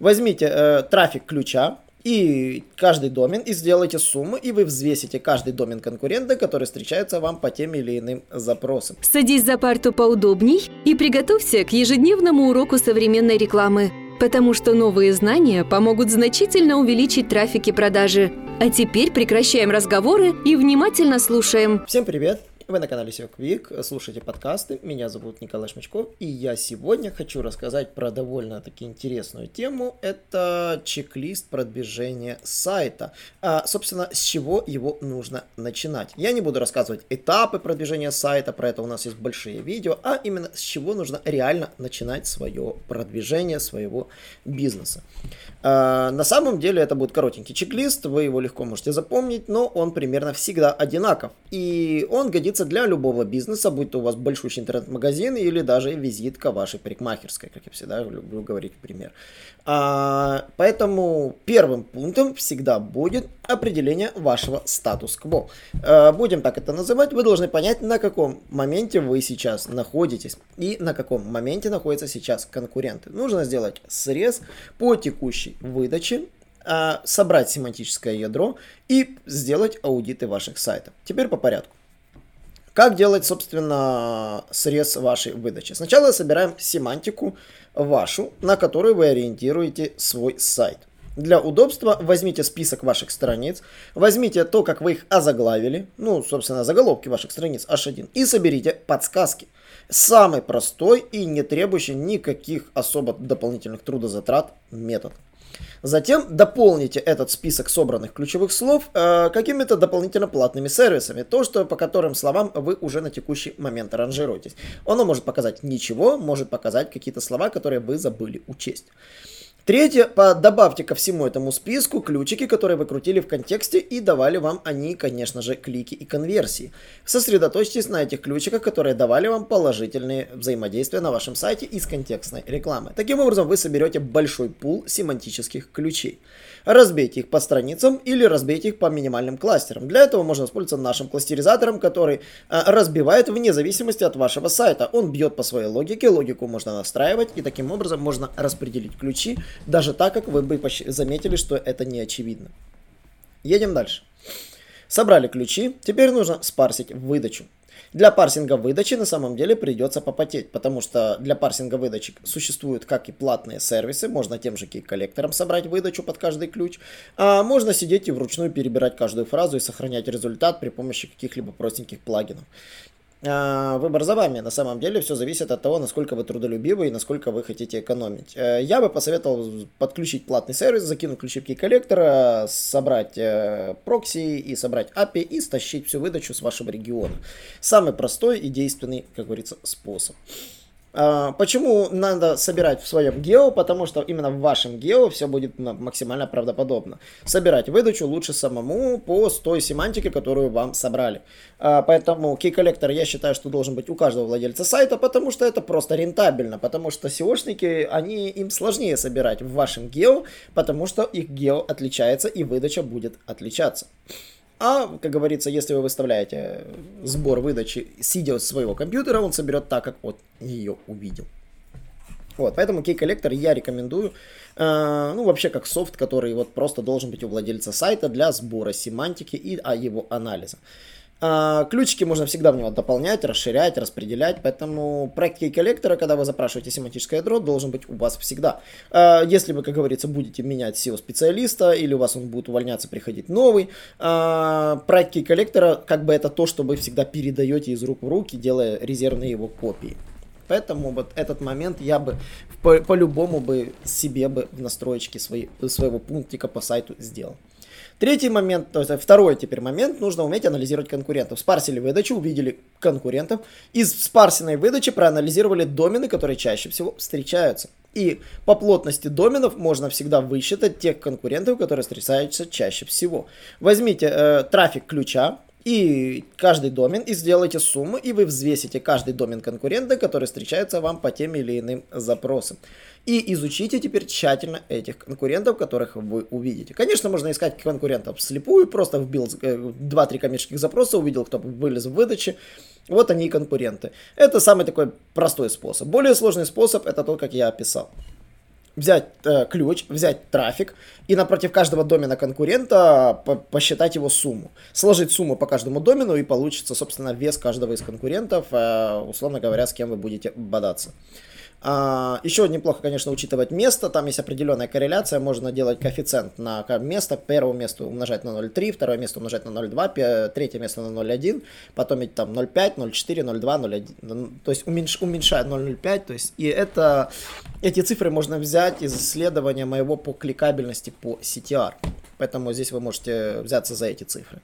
Возьмите э, трафик ключа и каждый домен и сделайте сумму, и вы взвесите каждый домен конкурента, который встречается вам по тем или иным запросам. Садись за парту поудобней и приготовься к ежедневному уроку современной рекламы, потому что новые знания помогут значительно увеличить трафик и продажи. А теперь прекращаем разговоры и внимательно слушаем. Всем привет! Вы на канале SEO Quick, слушайте подкасты, меня зовут Николай Шмачков, и я сегодня хочу рассказать про довольно-таки интересную тему, это чек-лист продвижения сайта. А, собственно, с чего его нужно начинать. Я не буду рассказывать этапы продвижения сайта, про это у нас есть большие видео, а именно с чего нужно реально начинать свое продвижение своего бизнеса. А, на самом деле это будет коротенький чек-лист, вы его легко можете запомнить, но он примерно всегда одинаков, и он годится годится для любого бизнеса, будь то у вас большущий интернет-магазин или даже визитка вашей парикмахерской, как я всегда люблю говорить пример. А, поэтому первым пунктом всегда будет определение вашего статус-кво. А, будем так это называть, вы должны понять, на каком моменте вы сейчас находитесь и на каком моменте находятся сейчас конкуренты. Нужно сделать срез по текущей выдаче а, собрать семантическое ядро и сделать аудиты ваших сайтов. Теперь по порядку. Как делать, собственно, срез вашей выдачи? Сначала собираем семантику вашу, на которую вы ориентируете свой сайт. Для удобства возьмите список ваших страниц, возьмите то, как вы их озаглавили, ну, собственно, заголовки ваших страниц H1, и соберите подсказки. Самый простой и не требующий никаких особо дополнительных трудозатрат метод. Затем дополните этот список собранных ключевых слов э, какими-то дополнительно платными сервисами, то, что по которым словам вы уже на текущий момент ранжируетесь. Оно может показать ничего, может показать какие-то слова, которые вы забыли учесть. Третье, добавьте ко всему этому списку ключики, которые вы крутили в контексте и давали вам они, конечно же, клики и конверсии. Сосредоточьтесь на этих ключиках, которые давали вам положительные взаимодействия на вашем сайте из контекстной рекламы. Таким образом, вы соберете большой пул семантических ключей. Разбейте их по страницам или разбейте их по минимальным кластерам. Для этого можно воспользоваться нашим кластеризатором, который э, разбивает вне зависимости от вашего сайта. Он бьет по своей логике, логику можно настраивать и таким образом можно распределить ключи даже так, как вы бы заметили, что это не очевидно. Едем дальше. Собрали ключи, теперь нужно спарсить выдачу. Для парсинга выдачи на самом деле придется попотеть, потому что для парсинга выдачи существуют как и платные сервисы, можно тем же кей-коллектором собрать выдачу под каждый ключ, а можно сидеть и вручную перебирать каждую фразу и сохранять результат при помощи каких-либо простеньких плагинов. А, выбор за вами. На самом деле все зависит от того, насколько вы трудолюбивы и насколько вы хотите экономить. Э, я бы посоветовал подключить платный сервис, закинуть ключи коллектора, собрать э, прокси и собрать API и стащить всю выдачу с вашего региона. Самый простой и действенный, как говорится, способ. А, почему надо собирать в своем гео? Потому что именно в вашем гео все будет максимально правдоподобно. Собирать выдачу лучше самому по той семантике, которую вам собрали. А, поэтому key-коллектор я считаю, что должен быть у каждого владельца сайта, потому что это просто рентабельно. Потому что SEOшники, они, им сложнее собирать в вашем гео, потому что их гео отличается и выдача будет отличаться. А, как говорится, если вы выставляете сбор выдачи, сидя с своего компьютера, он соберет так, как вот ее увидел. Вот, поэтому кей-коллектор я рекомендую, э, ну, вообще как софт, который вот просто должен быть у владельца сайта для сбора семантики и а, его анализа. Ключики можно всегда в него дополнять, расширять, распределять, поэтому проект коллектора, когда вы запрашиваете семантическое ядро, должен быть у вас всегда. А, если вы, как говорится, будете менять SEO-специалиста или у вас он будет увольняться, приходить новый, а, проект коллектора, как бы это то, что вы всегда передаете из рук в руки, делая резервные его копии. Поэтому вот этот момент я бы по- по-любому бы себе бы в настроечке своей, своего пунктика по сайту сделал. Третий момент, то есть второй теперь момент, нужно уметь анализировать конкурентов. Спарсили выдачу, увидели конкурентов. Из спарсенной выдачи проанализировали домены, которые чаще всего встречаются. И по плотности доменов можно всегда высчитать тех конкурентов, которые встречаются чаще всего. Возьмите э, трафик ключа, и каждый домен, и сделайте сумму, и вы взвесите каждый домен конкурента, который встречается вам по тем или иным запросам. И изучите теперь тщательно этих конкурентов, которых вы увидите. Конечно, можно искать конкурентов слепую, просто вбил 2-3 э, коммерческих запроса, увидел, кто вылез в выдаче. Вот они и конкуренты. Это самый такой простой способ. Более сложный способ это то, как я описал. Взять э, ключ, взять трафик и напротив каждого домена конкурента по посчитать его сумму. Сложить сумму по каждому домену и получится, собственно, вес каждого из конкурентов, э, условно говоря, с кем вы будете бодаться. А, еще неплохо, конечно, учитывать место. Там есть определенная корреляция. Можно делать коэффициент на место. Первое место умножать на 0,3, второе место умножать на 0,2, третье место на 0,1, потом там 0,5, 0,4, 0,2, 0,1. То есть уменьш, уменьшать 0,05. То есть и это, эти цифры можно взять из исследования моего по кликабельности по CTR. Поэтому здесь вы можете взяться за эти цифры.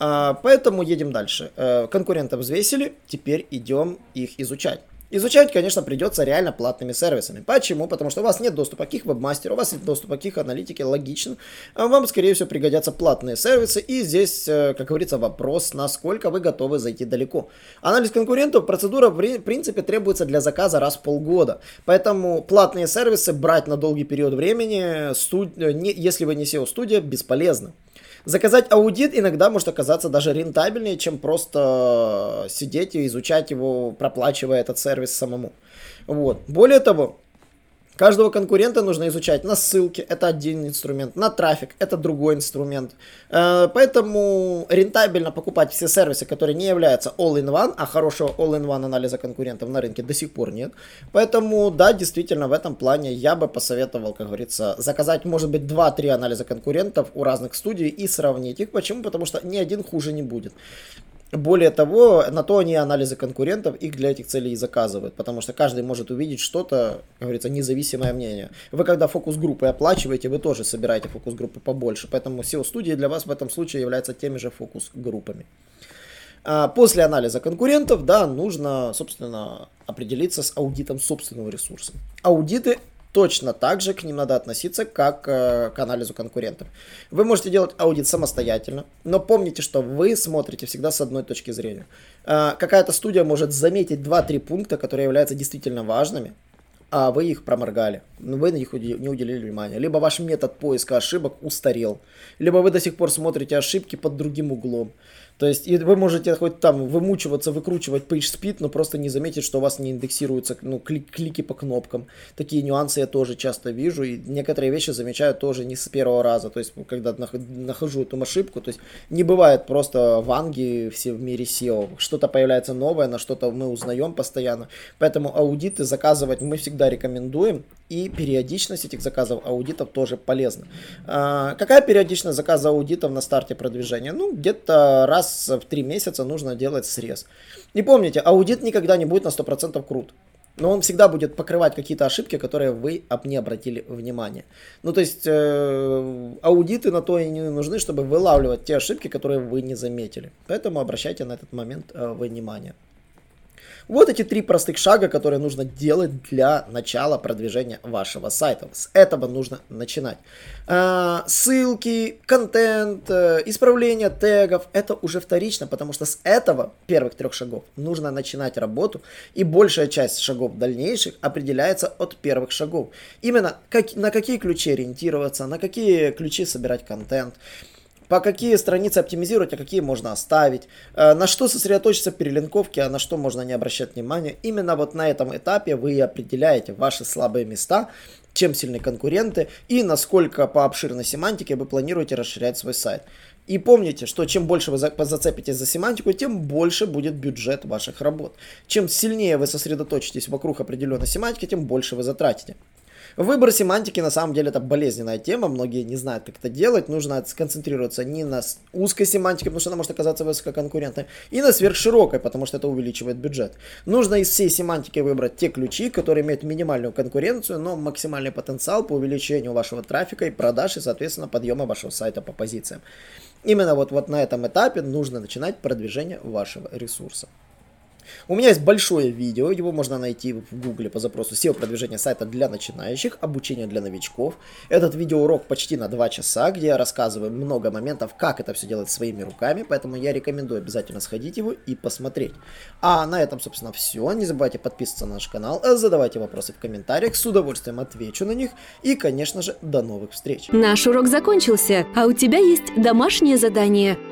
А, поэтому едем дальше. Э, конкурентов взвесили, теперь идем их изучать. Изучать, конечно, придется реально платными сервисами. Почему? Потому что у вас нет доступа к их вебмастеру, у вас нет доступа к их аналитике, логично. А вам, скорее всего, пригодятся платные сервисы. И здесь, э, как говорится, вопрос, насколько вы готовы зайти далеко. Анализ конкурентов, процедура, в принципе, требуется для заказа раз в полгода. Поэтому платные сервисы брать на долгий период времени, студ... не, если вы не SEO-студия, бесполезно. Заказать аудит иногда может оказаться даже рентабельнее, чем просто сидеть и изучать его, проплачивая этот сервис самому. Вот. Более того, Каждого конкурента нужно изучать на ссылки, это один инструмент, на трафик, это другой инструмент. Э, поэтому рентабельно покупать все сервисы, которые не являются all-in-one, а хорошего all-in-one анализа конкурентов на рынке до сих пор нет. Поэтому, да, действительно, в этом плане я бы посоветовал, как говорится, заказать, может быть, 2-3 анализа конкурентов у разных студий и сравнить их. Почему? Потому что ни один хуже не будет. Более того, на то они анализы конкурентов их для этих целей и заказывают, потому что каждый может увидеть что-то, как говорится, независимое мнение. Вы когда фокус-группы оплачиваете, вы тоже собираете фокус-группы побольше, поэтому SEO-студии для вас в этом случае являются теми же фокус-группами. А после анализа конкурентов, да, нужно, собственно, определиться с аудитом собственного ресурса. Аудиты точно так же к ним надо относиться, как э, к анализу конкурентов. Вы можете делать аудит самостоятельно, но помните, что вы смотрите всегда с одной точки зрения. Э, какая-то студия может заметить 2-3 пункта, которые являются действительно важными, а вы их проморгали, вы на них не уделили внимания. Либо ваш метод поиска ошибок устарел, либо вы до сих пор смотрите ошибки под другим углом. То есть и вы можете хоть там вымучиваться, выкручивать PageSpeed, но просто не заметить, что у вас не индексируются ну, клик, клики по кнопкам. Такие нюансы я тоже часто вижу, и некоторые вещи замечаю тоже не с первого раза. То есть, когда нахожу эту ошибку, то есть не бывает просто ванги все в мире SEO. Что-то появляется новое, на что-то мы узнаем постоянно. Поэтому аудиты заказывать мы всегда рекомендуем, и периодичность этих заказов аудитов тоже полезна. А, какая периодичность заказа аудитов на старте продвижения? Ну, где-то раз в три месяца нужно делать срез. И помните, аудит никогда не будет на 100% крут. Но он всегда будет покрывать какие-то ошибки, которые вы не обратили внимания. Ну, то есть, э, аудиты на то и не нужны, чтобы вылавливать те ошибки, которые вы не заметили. Поэтому обращайте на этот момент э, внимание. Вот эти три простых шага, которые нужно делать для начала продвижения вашего сайта. С этого нужно начинать. А, ссылки, контент, э, исправление тегов, это уже вторично, потому что с этого первых трех шагов нужно начинать работу, и большая часть шагов дальнейших определяется от первых шагов. Именно как, на какие ключи ориентироваться, на какие ключи собирать контент по какие страницы оптимизировать, а какие можно оставить, э, на что сосредоточиться в перелинковке, а на что можно не обращать внимания. Именно вот на этом этапе вы определяете ваши слабые места, чем сильны конкуренты и насколько по обширной семантике вы планируете расширять свой сайт. И помните, что чем больше вы зацепитесь за семантику, тем больше будет бюджет ваших работ. Чем сильнее вы сосредоточитесь вокруг определенной семантики, тем больше вы затратите. Выбор семантики на самом деле это болезненная тема, многие не знают, как это делать. Нужно сконцентрироваться не на узкой семантике, потому что она может оказаться высококонкурентной, и на сверхширокой, потому что это увеличивает бюджет. Нужно из всей семантики выбрать те ключи, которые имеют минимальную конкуренцию, но максимальный потенциал по увеличению вашего трафика и продаж, и, соответственно, подъема вашего сайта по позициям. Именно вот, вот на этом этапе нужно начинать продвижение вашего ресурса. У меня есть большое видео, его можно найти в гугле по запросу SEO продвижение сайта для начинающих, обучение для новичков. Этот видеоурок почти на 2 часа, где я рассказываю много моментов, как это все делать своими руками, поэтому я рекомендую обязательно сходить его и посмотреть. А на этом, собственно, все. Не забывайте подписываться на наш канал, задавайте вопросы в комментариях, с удовольствием отвечу на них и, конечно же, до новых встреч. Наш урок закончился, а у тебя есть домашнее задание –